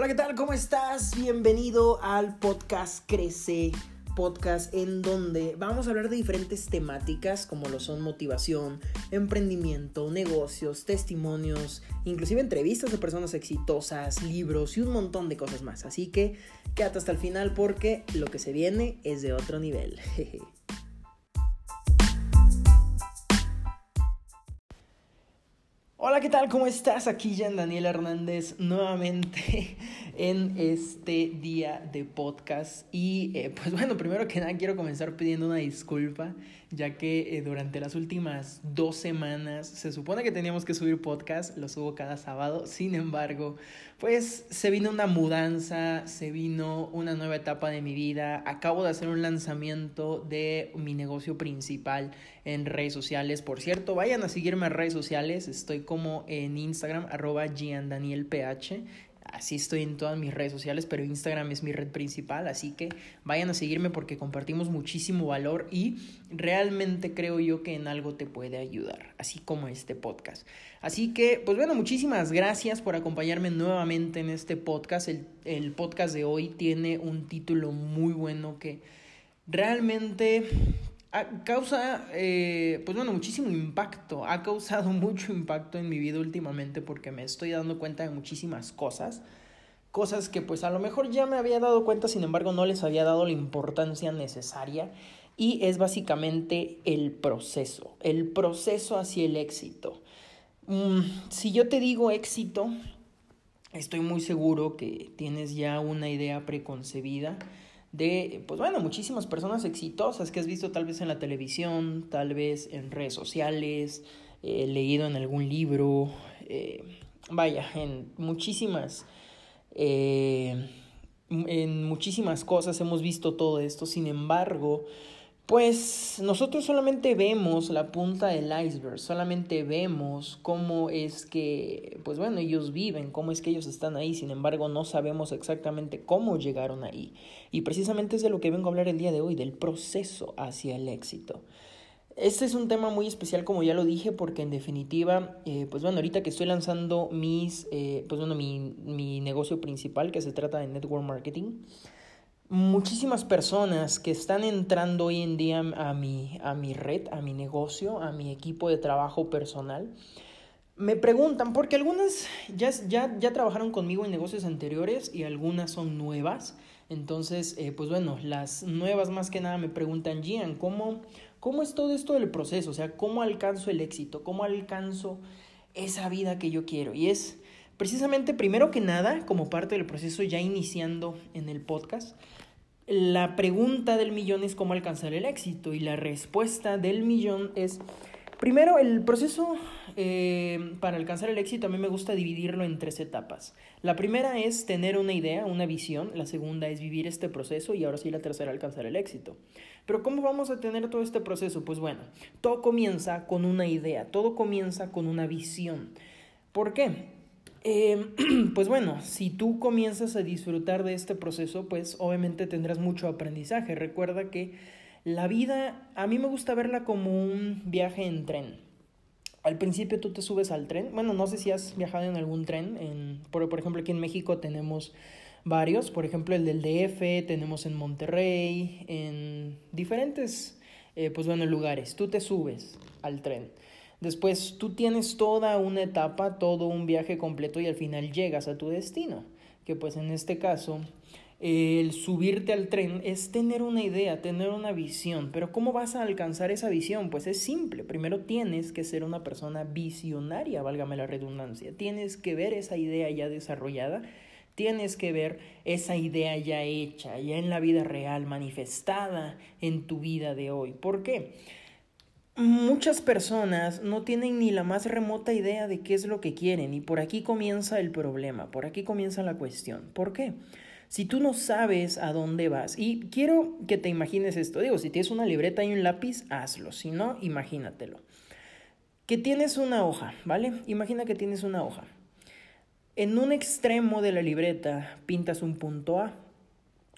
Hola, ¿qué tal? ¿Cómo estás? Bienvenido al podcast Crece, podcast en donde vamos a hablar de diferentes temáticas como lo son motivación, emprendimiento, negocios, testimonios, inclusive entrevistas de personas exitosas, libros y un montón de cosas más. Así que quédate hasta el final porque lo que se viene es de otro nivel. ¿qué tal? ¿Cómo estás? Aquí Jan Daniel Hernández nuevamente en este día de podcast. Y eh, pues bueno, primero que nada quiero comenzar pidiendo una disculpa, ya que eh, durante las últimas dos semanas se supone que teníamos que subir podcast, lo subo cada sábado. Sin embargo, pues se vino una mudanza, se vino una nueva etapa de mi vida. Acabo de hacer un lanzamiento de mi negocio principal en redes sociales. Por cierto, vayan a seguirme en redes sociales. Estoy como en Instagram, arroba giandanielph. Así estoy en todas mis redes sociales, pero Instagram es mi red principal, así que vayan a seguirme porque compartimos muchísimo valor y realmente creo yo que en algo te puede ayudar, así como este podcast. Así que, pues bueno, muchísimas gracias por acompañarme nuevamente en este podcast. El, el podcast de hoy tiene un título muy bueno que realmente causa, eh, pues bueno, muchísimo impacto. Ha causado mucho impacto en mi vida últimamente porque me estoy dando cuenta de muchísimas cosas. Cosas que pues a lo mejor ya me había dado cuenta, sin embargo no les había dado la importancia necesaria. Y es básicamente el proceso, el proceso hacia el éxito. Mm, si yo te digo éxito, estoy muy seguro que tienes ya una idea preconcebida de, pues bueno, muchísimas personas exitosas que has visto tal vez en la televisión, tal vez en redes sociales, eh, leído en algún libro, eh, vaya, en muchísimas, eh, en muchísimas cosas hemos visto todo esto, sin embargo, pues nosotros solamente vemos la punta del iceberg, solamente vemos cómo es que, pues bueno, ellos viven, cómo es que ellos están ahí, sin embargo no sabemos exactamente cómo llegaron ahí. Y precisamente es de lo que vengo a hablar el día de hoy, del proceso hacia el éxito. Este es un tema muy especial, como ya lo dije, porque en definitiva, eh, pues bueno, ahorita que estoy lanzando mis, eh, pues bueno, mi, mi negocio principal, que se trata de network marketing, muchísimas personas que están entrando hoy en día a mi, a mi red, a mi negocio, a mi equipo de trabajo personal, me preguntan, porque algunas ya, ya, ya trabajaron conmigo en negocios anteriores y algunas son nuevas. Entonces, eh, pues bueno, las nuevas más que nada me preguntan, Gian, ¿cómo, ¿cómo es todo esto del proceso? O sea, ¿cómo alcanzo el éxito? ¿Cómo alcanzo esa vida que yo quiero? Y es precisamente, primero que nada, como parte del proceso, ya iniciando en el podcast, la pregunta del millón es cómo alcanzar el éxito y la respuesta del millón es, primero, el proceso eh, para alcanzar el éxito a mí me gusta dividirlo en tres etapas. La primera es tener una idea, una visión, la segunda es vivir este proceso y ahora sí la tercera alcanzar el éxito. Pero ¿cómo vamos a tener todo este proceso? Pues bueno, todo comienza con una idea, todo comienza con una visión. ¿Por qué? Eh, pues bueno, si tú comienzas a disfrutar de este proceso, pues obviamente tendrás mucho aprendizaje. Recuerda que la vida, a mí me gusta verla como un viaje en tren. Al principio tú te subes al tren. Bueno, no sé si has viajado en algún tren. En, por, por ejemplo, aquí en México tenemos varios. Por ejemplo, el del DF, tenemos en Monterrey, en diferentes, eh, pues bueno, lugares. Tú te subes al tren. Después tú tienes toda una etapa, todo un viaje completo y al final llegas a tu destino. Que pues en este caso el subirte al tren es tener una idea, tener una visión. Pero ¿cómo vas a alcanzar esa visión? Pues es simple. Primero tienes que ser una persona visionaria, válgame la redundancia. Tienes que ver esa idea ya desarrollada. Tienes que ver esa idea ya hecha, ya en la vida real, manifestada en tu vida de hoy. ¿Por qué? Muchas personas no tienen ni la más remota idea de qué es lo que quieren y por aquí comienza el problema, por aquí comienza la cuestión. ¿Por qué? Si tú no sabes a dónde vas, y quiero que te imagines esto, digo, si tienes una libreta y un lápiz, hazlo, si no, imagínatelo. Que tienes una hoja, ¿vale? Imagina que tienes una hoja. En un extremo de la libreta pintas un punto A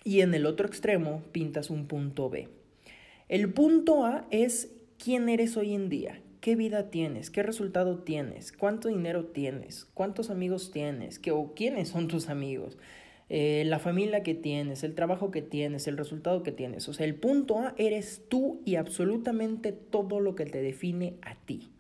y en el otro extremo pintas un punto B. El punto A es quién eres hoy en día, ¿Qué vida tienes? ¿Qué resultado tienes? ¿Cuánto dinero tienes? ¿Cuántos amigos tienes? ¿Qué, ¿O quiénes son tus amigos? Eh, la familia que tienes, el trabajo que tienes, el resultado que tienes. O sea, el punto A eres tú y absolutamente todo lo que te define a ti.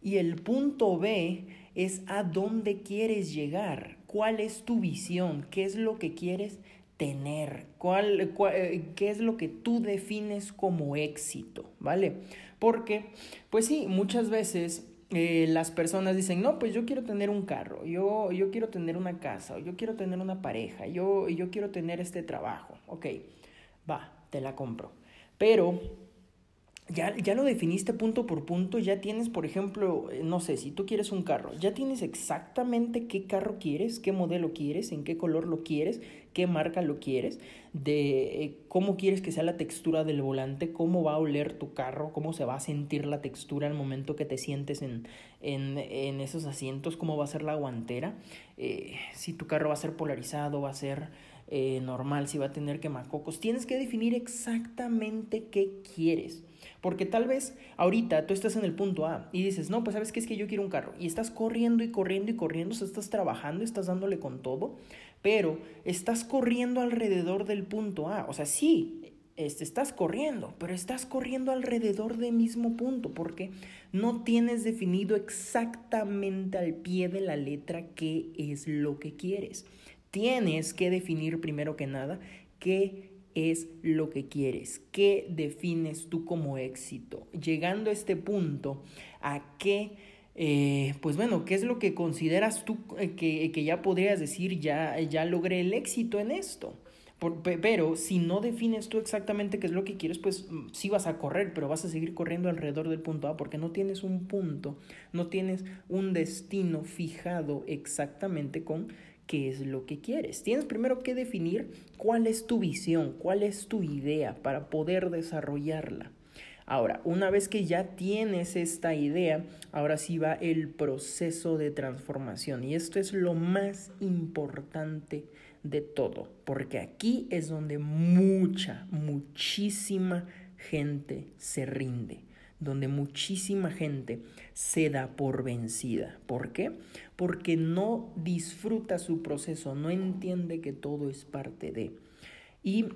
Y el punto B es a dónde quieres llegar, cuál es tu visión, qué es lo que quieres tener, cuál, eh, qué es lo que tú defines como éxito, ¿vale? Porque, pues sí, muchas veces eh, las personas dicen, no, pues yo quiero tener un carro, yo, yo quiero tener una casa, yo quiero tener una pareja, yo, yo quiero tener este trabajo, ok, va, te la compro. Pero ya, ya lo definiste punto por punto, ya tienes, por ejemplo, eh, no sé, si tú quieres un carro, ya tienes exactamente qué carro quieres, qué modelo quieres, en qué color lo quieres, qué marca lo quieres, de eh, cómo quieres que sea la textura del volante, cómo va a oler tu carro, cómo se va a sentir la textura al momento que te sientes en, en, en esos asientos, cómo va a ser la guantera, eh, si tu carro va a ser polarizado, va a ser normal, si va a tener quemacocos, tienes que definir exactamente qué quieres. Porque tal vez ahorita tú estás en el punto A y dices, no, pues sabes que es que yo quiero un carro. Y estás corriendo y corriendo y corriendo, o estás trabajando, estás dándole con todo, pero estás corriendo alrededor del punto A. O sea, sí, este, estás corriendo, pero estás corriendo alrededor del mismo punto porque no tienes definido exactamente al pie de la letra qué es lo que quieres. Tienes que definir primero que nada qué es lo que quieres? ¿Qué defines tú como éxito? Llegando a este punto, ¿a qué, eh, pues bueno, qué es lo que consideras tú eh, que, que, ya podrías decir, ya, ya logré el éxito en esto? pero si no defines tú exactamente qué es lo que quieres, pues mm, sí vas a correr, pero vas a seguir corriendo alrededor del punto A porque no tienes un punto, no tienes un destino fijado exactamente con qué es lo que quieres. Tienes primero que definir cuál es tu visión, cuál es tu idea para poder desarrollarla. Ahora, una vez que ya tienes esta idea, ahora sí va el proceso de transformación. Y esto es lo más importante de todo, porque aquí es donde mucha, muchísima gente se rinde donde muchísima gente se da por vencida. ¿Por qué? Porque no disfruta su proceso, no entiende que todo es parte de. Y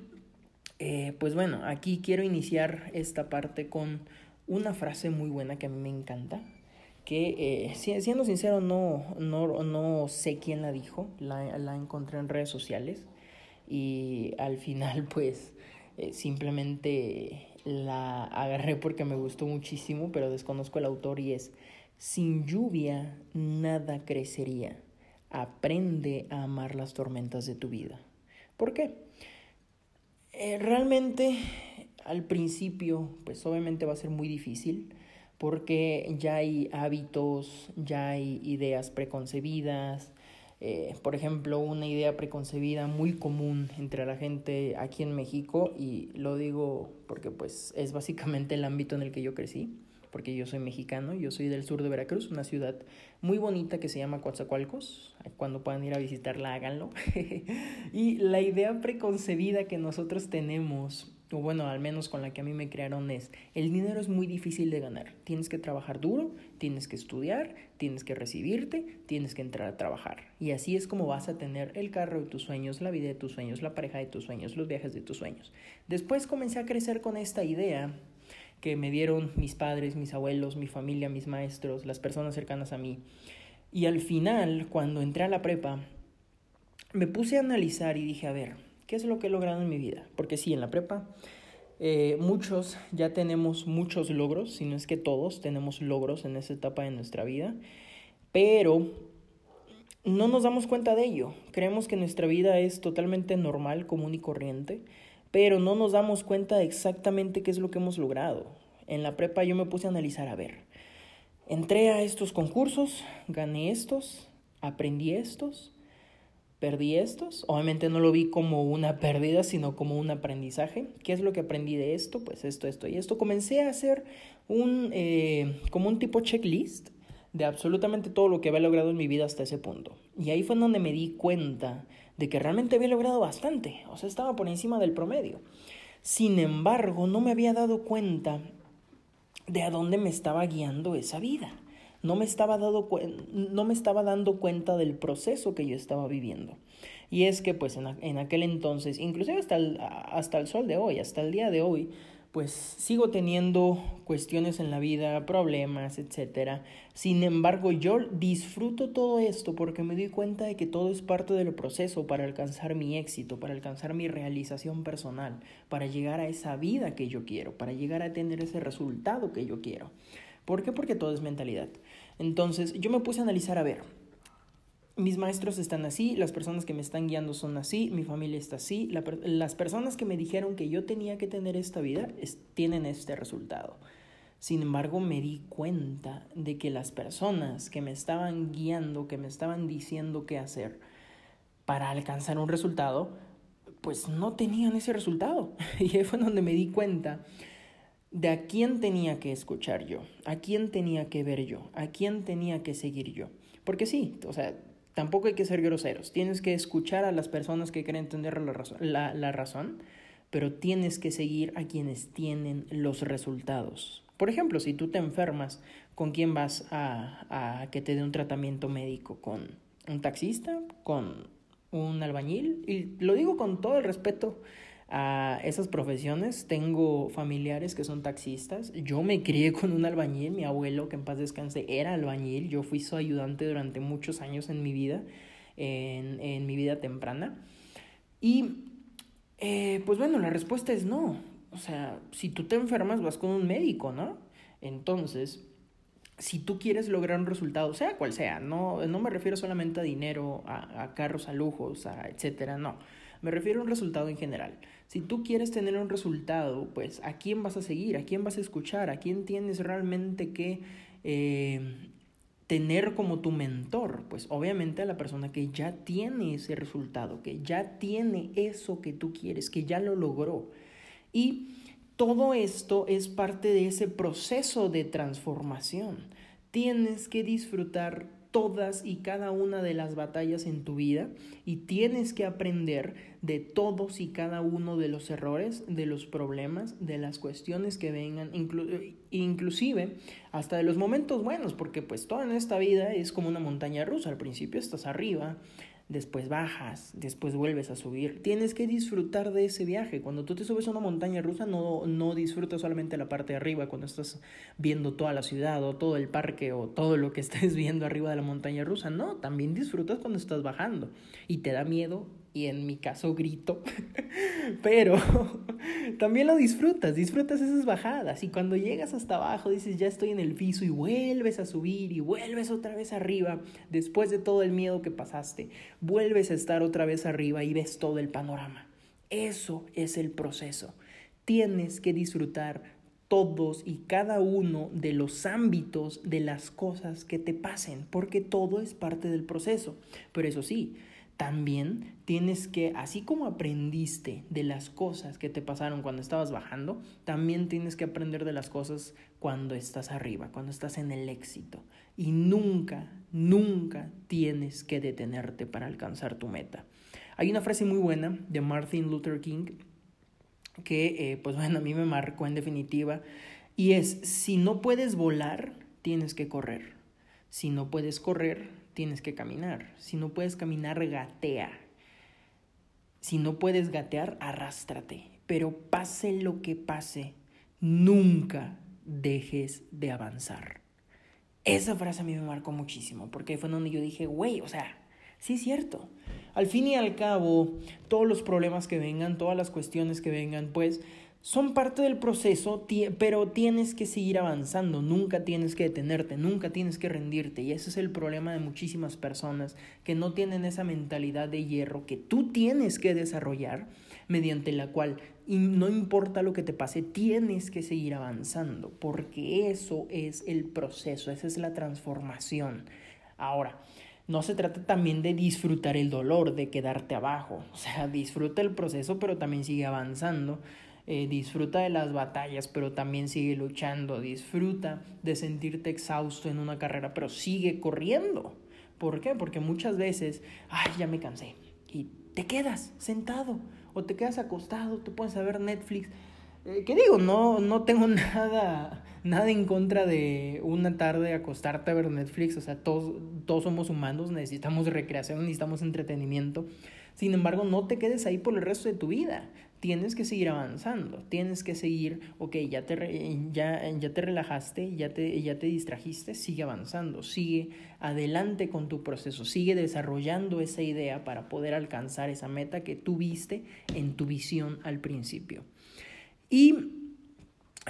eh, pues bueno, aquí quiero iniciar esta parte con una frase muy buena que a mí me encanta, que eh, siendo sincero no, no, no, sé quién la dijo, la, la, encontré en redes sociales y al final pues eh, simplemente la agarré porque me gustó muchísimo, pero desconozco el autor y es, sin lluvia nada crecería. Aprende a amar las tormentas de tu vida. ¿Por qué? Eh, realmente al principio, pues obviamente va a ser muy difícil porque ya hay hábitos, ya hay ideas preconcebidas, eh, por ejemplo, una idea preconcebida muy común entre la gente aquí en México, y lo digo porque pues es básicamente el ámbito en el que yo crecí, porque yo soy mexicano, yo soy del sur de Veracruz, una ciudad muy bonita que se llama Coatzacoalcos, cuando puedan ir a visitarla háganlo. y la idea preconcebida que nosotros tenemos o bueno, al menos con la que a mí me crearon es, el dinero es muy difícil de ganar. Tienes que trabajar duro, tienes que estudiar, tienes que recibirte, tienes que entrar a trabajar. Y así es como vas a tener el carro de tus sueños, la vida de tus sueños, la pareja de tus sueños, los viajes de tus sueños. Después comencé a crecer con esta idea que me dieron mis padres, mis abuelos, mi familia, mis maestros, las personas cercanas a mí. Y al final, cuando entré a la prepa, me puse a analizar y dije, a ver, ¿Qué es lo que he logrado en mi vida? Porque sí, en la prepa eh, muchos ya tenemos muchos logros, si no es que todos tenemos logros en esa etapa de nuestra vida, pero no nos damos cuenta de ello. Creemos que nuestra vida es totalmente normal, común y corriente, pero no nos damos cuenta de exactamente qué es lo que hemos logrado. En la prepa yo me puse a analizar, a ver, entré a estos concursos, gané estos, aprendí estos, perdí estos. Obviamente no lo vi como una pérdida, sino como un aprendizaje. ¿Qué es lo que aprendí de esto? Pues esto, esto y esto. Comencé a hacer un, eh, como un tipo checklist de absolutamente todo lo que había logrado en mi vida hasta ese punto. Y ahí fue donde me di cuenta de que realmente había logrado bastante. O sea, estaba por encima del promedio. Sin embargo, no me había dado cuenta de a dónde me estaba guiando esa vida. No me, estaba dando cuenta del proceso que yo estaba viviendo. Y es que pues en, aquel entonces, inclusive hasta hasta el sol de hoy, hasta el día de hoy, pues sigo teniendo cuestiones en la vida, problemas, etc. Sin embargo, yo disfruto todo esto porque me doy cuenta de que todo es parte del proceso para alcanzar mi éxito, para alcanzar mi realización personal, para llegar a esa vida que yo quiero, para llegar a tener ese resultado que yo quiero. ¿Por qué? Porque todo es mentalidad. Entonces, yo me puse a analizar, a ver, mis maestros están así, las personas que me están guiando son así, mi familia está así, las personas que me dijeron que yo tenía que tener esta vida tienen este resultado. Sin embargo, me di cuenta de que las personas que me estaban guiando, que me estaban diciendo qué hacer para alcanzar un resultado, pues no tenían ese resultado. Y ahí fue donde me di cuenta de a quién tenía que escuchar yo, a quién tenía que ver yo, a quién tenía que seguir yo. Porque sí, o sea, tampoco hay que ser groseros. Tienes que escuchar a las personas que quieren entender la razón, la, razón, pero tienes que seguir a quienes tienen los resultados. Por ejemplo, si tú te enfermas, ¿con quién vas a, a que te dé un tratamiento médico? ¿Con un taxista? ¿Con un albañil? Y lo digo con todo el respeto a esas profesiones. Tengo familiares que son taxistas. Yo me crié con un albañil, mi abuelo, que en paz descanse, era albañil. Yo fui su ayudante durante muchos años en mi vida, en, en mi vida temprana. Y eh, pues bueno, la respuesta es no. O sea, si tú te enfermas, vas con un médico, ¿no? Entonces, si tú quieres lograr un resultado, sea cual sea, no, no me refiero solamente a dinero, a, a carros, a lujos, a etcétera, no. Me refiero a un resultado en general. Si tú quieres tener un resultado, pues ¿a quién vas a seguir? ¿A quién vas a escuchar? ¿A quién tienes realmente que eh, tener como tu mentor? Pues obviamente a la persona que ya tiene ese resultado, que ya tiene eso que tú quieres, que ya lo logró. Y todo esto es parte de ese proceso de transformación. Tienes que disfrutar todas y cada una de las batallas en tu vida y tienes que aprender de todos y cada uno de los errores, de los problemas, de las cuestiones que vengan, inclusive hasta de los momentos buenos, porque pues toda en esta vida es como una montaña rusa, al principio estás arriba, después bajas, después vuelves a subir. Tienes que disfrutar de ese viaje. Cuando tú te subes a una montaña rusa, no, no disfrutas solamente la parte de arriba, cuando estás viendo toda la ciudad o todo el parque o todo lo que estés viendo arriba de la montaña rusa. No, también disfrutas cuando estás bajando. Y te da miedo y en mi caso grito, pero también lo disfrutas, disfrutas esas bajadas y cuando llegas hasta abajo dices ya estoy en el piso y vuelves a subir y vuelves otra vez arriba, después de todo el miedo que pasaste, vuelves a estar otra vez arriba y ves todo el panorama. Eso es el proceso. Tienes que disfrutar todos y cada uno de los ámbitos de las cosas que te pasen, porque todo es parte del proceso. Pero eso sí, también tienes que, así como aprendiste de las cosas que te pasaron cuando estabas bajando, también tienes que aprender de las cosas cuando estás arriba, cuando estás en el éxito. Y nunca, nunca tienes que detenerte para alcanzar tu meta. Hay una frase muy buena de Martin Luther King que, eh, pues bueno, a mí me marcó en definitiva, y es, si no puedes volar, tienes que correr. Si no puedes correr, tienes que caminar. Si no puedes caminar, gatea. Si no puedes gatear, arrástrate. Pero pase lo que pase, nunca dejes de avanzar. Esa frase a mí me marcó muchísimo, porque fue donde yo dije, güey, o sea, sí es cierto. Al fin y al cabo, todos los problemas que vengan, todas las cuestiones que vengan, pues son parte del proceso, pero tienes que seguir avanzando, nunca tienes que detenerte, nunca tienes que rendirte. Y ese es el problema de muchísimas personas que no tienen esa mentalidad de hierro que tú tienes que desarrollar, mediante la cual, no importa lo que te pase, tienes que seguir avanzando, porque eso es el proceso, esa es la transformación. Ahora, no se trata también de disfrutar el dolor, de quedarte abajo, o sea, disfruta el proceso, pero también sigue avanzando eh, disfruta de las batallas, pero también sigue luchando, disfruta de sentirte exhausto en una carrera, pero sigue corriendo. ¿Por qué? Porque muchas veces, ay, ya me cansé, y te quedas sentado o te quedas acostado, te puedes ver Netflix. Eh, ¿Qué digo? No, no tengo nada nada en contra de una tarde acostarte a ver Netflix, o sea, todos, todos somos humanos, necesitamos recreación, necesitamos entretenimiento. Sin embargo, no te quedes ahí por el resto de tu vida. Tienes que seguir avanzando, tienes que seguir, ok, ya te, ya, ya te relajaste, ya te, ya te distrajiste, sigue avanzando, sigue adelante con tu proceso, sigue desarrollando esa idea para poder alcanzar esa meta que tuviste en tu visión al principio. Y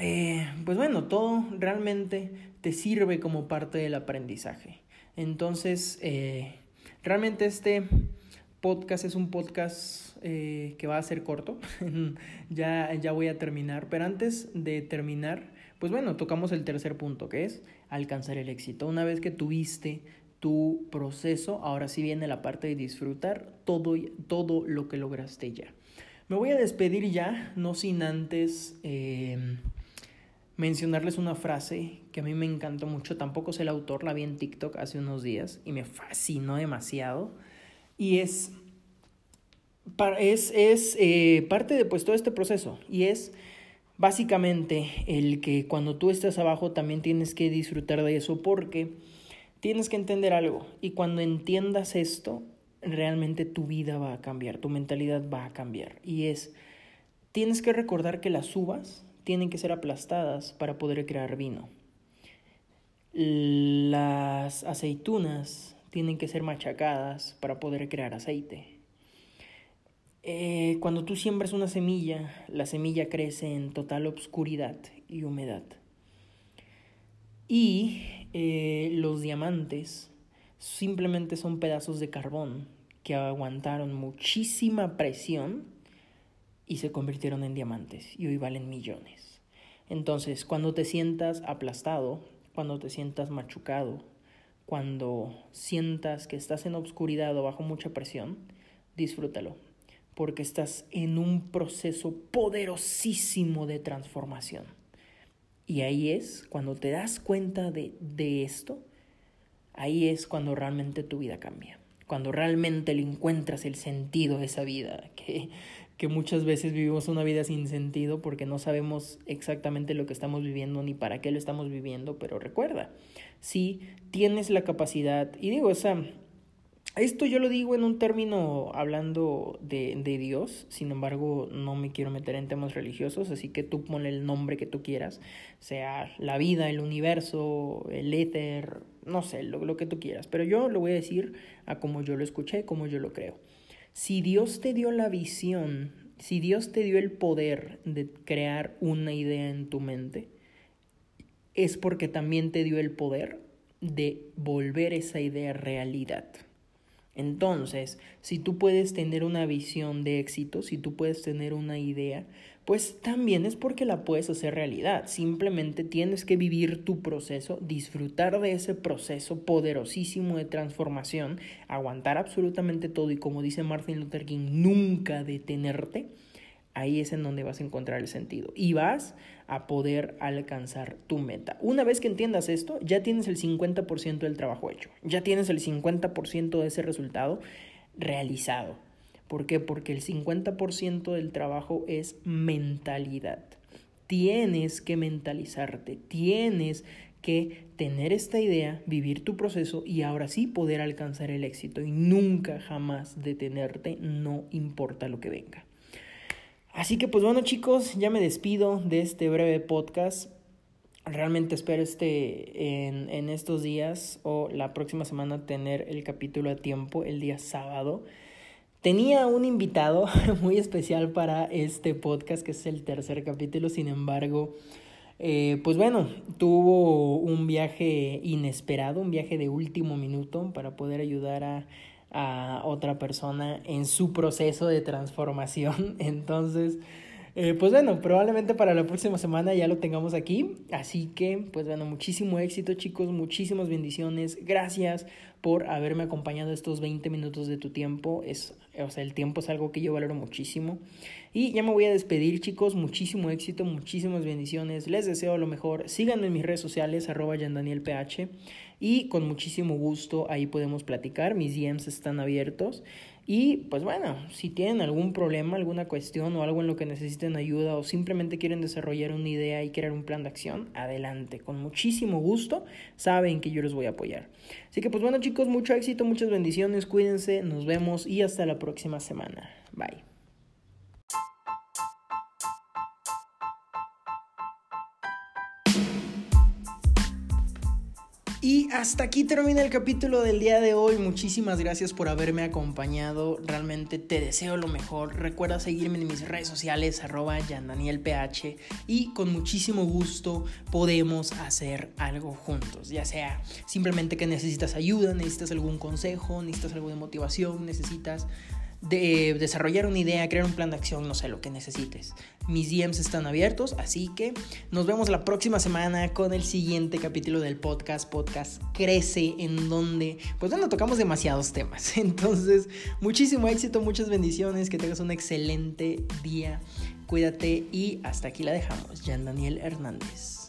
eh, pues bueno, todo realmente te sirve como parte del aprendizaje. Entonces, eh, realmente este podcast es un podcast eh, que va a ser corto. ya, ya voy a terminar. Pero antes de terminar, pues bueno, tocamos el tercer punto, que es alcanzar el éxito. Una vez que tuviste tu proceso, ahora sí viene la parte de disfrutar todo, todo lo que lograste ya. Me voy a despedir ya, no sin antes mencionarles una frase que a mí me encantó mucho. Tampoco sé el autor, la vi en TikTok hace unos días y me fascinó demasiado. Y es, es, es eh, parte de pues, todo este proceso. Y es básicamente el que cuando tú estás abajo también tienes que disfrutar de eso porque tienes que entender algo. Y cuando entiendas esto, realmente tu vida va a cambiar, tu mentalidad va a cambiar. Y es, tienes que recordar que las uvas tienen que ser aplastadas para poder crear vino. Las aceitunas tienen que ser machacadas para poder crear aceite. Eh, cuando tú siembras una semilla, la semilla crece en total obscuridad y humedad. Y eh, los diamantes simplemente son pedazos de carbón que aguantaron muchísima presión y se convirtieron en diamantes y hoy valen millones. Entonces, cuando te sientas aplastado, cuando te sientas machucado, cuando sientas que estás en obscuridad o bajo mucha presión, disfrútalo, porque estás en un proceso poderosísimo de transformación. Y ahí es cuando te das cuenta de, de esto, ahí es cuando realmente tu vida cambia, cuando realmente le encuentras el sentido a esa vida, que que muchas veces vivimos una vida sin sentido porque no sabemos exactamente lo que estamos viviendo ni para qué lo estamos viviendo, pero recuerda, si tienes la capacidad, y digo, o sea, esto yo lo digo en un término hablando de, de, Dios, sin embargo no me quiero meter en temas religiosos, así que tú ponle el nombre que tú quieras, sea la vida, el universo, el éter, no sé, lo, lo que tú quieras, pero yo lo voy a decir a como yo lo escuché, como yo lo creo. Si Dios te dio la visión, si Dios te dio el poder de crear una idea en tu mente, es porque también te dio el poder de volver esa idea realidad. Entonces, si tú puedes tener una visión de éxito, si tú puedes tener una idea, pues también es porque la puedes hacer realidad. Simplemente tienes que vivir tu proceso, disfrutar de ese proceso poderosísimo de transformación, aguantar absolutamente todo y como dice Martin Luther King, nunca detenerte. Ahí es en donde vas a encontrar el sentido y vas a poder alcanzar tu meta. Una vez que entiendas esto, ya tienes el 50% del trabajo hecho, ya tienes el 50% de ese resultado realizado. ¿Por qué? Porque el 50% del trabajo es mentalidad. Tienes que mentalizarte, tienes que tener esta idea, vivir tu proceso y ahora sí poder alcanzar el éxito y nunca jamás detenerte, no importa lo que venga. Así que pues bueno chicos, ya me despido de este breve podcast. Realmente espero este en, en estos días o la próxima semana tener el capítulo a tiempo, el día sábado. Tenía un invitado muy especial para este podcast, que es el tercer capítulo, sin embargo, eh, pues bueno, tuvo un viaje inesperado, un viaje de último minuto para poder ayudar a, a otra persona en su proceso de transformación. Entonces, eh, pues bueno, probablemente para la próxima semana ya lo tengamos aquí. Así que, pues bueno, muchísimo éxito chicos, muchísimas bendiciones. Gracias por haberme acompañado estos 20 minutos de tu tiempo. Es, o sea, el tiempo es algo que yo valoro muchísimo. Y ya me voy a despedir chicos, muchísimo éxito, muchísimas bendiciones. Les deseo lo mejor. Síganme en mis redes sociales, arroba yandanielph. Y con muchísimo gusto ahí podemos platicar. Mis DMs están abiertos. Y pues bueno, si tienen algún problema, alguna cuestión o algo en lo que necesiten ayuda o simplemente quieren desarrollar una idea y crear un plan de acción, adelante, con muchísimo gusto, saben que yo les voy a apoyar. Así que pues bueno chicos, mucho éxito, muchas bendiciones, cuídense, nos vemos y hasta la próxima semana. Bye. Y hasta aquí termina el capítulo del día de hoy. Muchísimas gracias por haberme acompañado. Realmente te deseo lo mejor. Recuerda seguirme en mis redes sociales, arroba yandanielph. Y con muchísimo gusto podemos hacer algo juntos. Ya sea simplemente que necesitas ayuda, necesitas algún consejo, necesitas algo de motivación, necesitas de desarrollar una idea, crear un plan de acción, no sé, lo que necesites. Mis DMs están abiertos, así que nos vemos la próxima semana con el siguiente capítulo del podcast. Podcast crece en donde, pues bueno, tocamos demasiados temas. Entonces, muchísimo éxito, muchas bendiciones, que tengas un excelente día. Cuídate y hasta aquí la dejamos. Jan Daniel Hernández.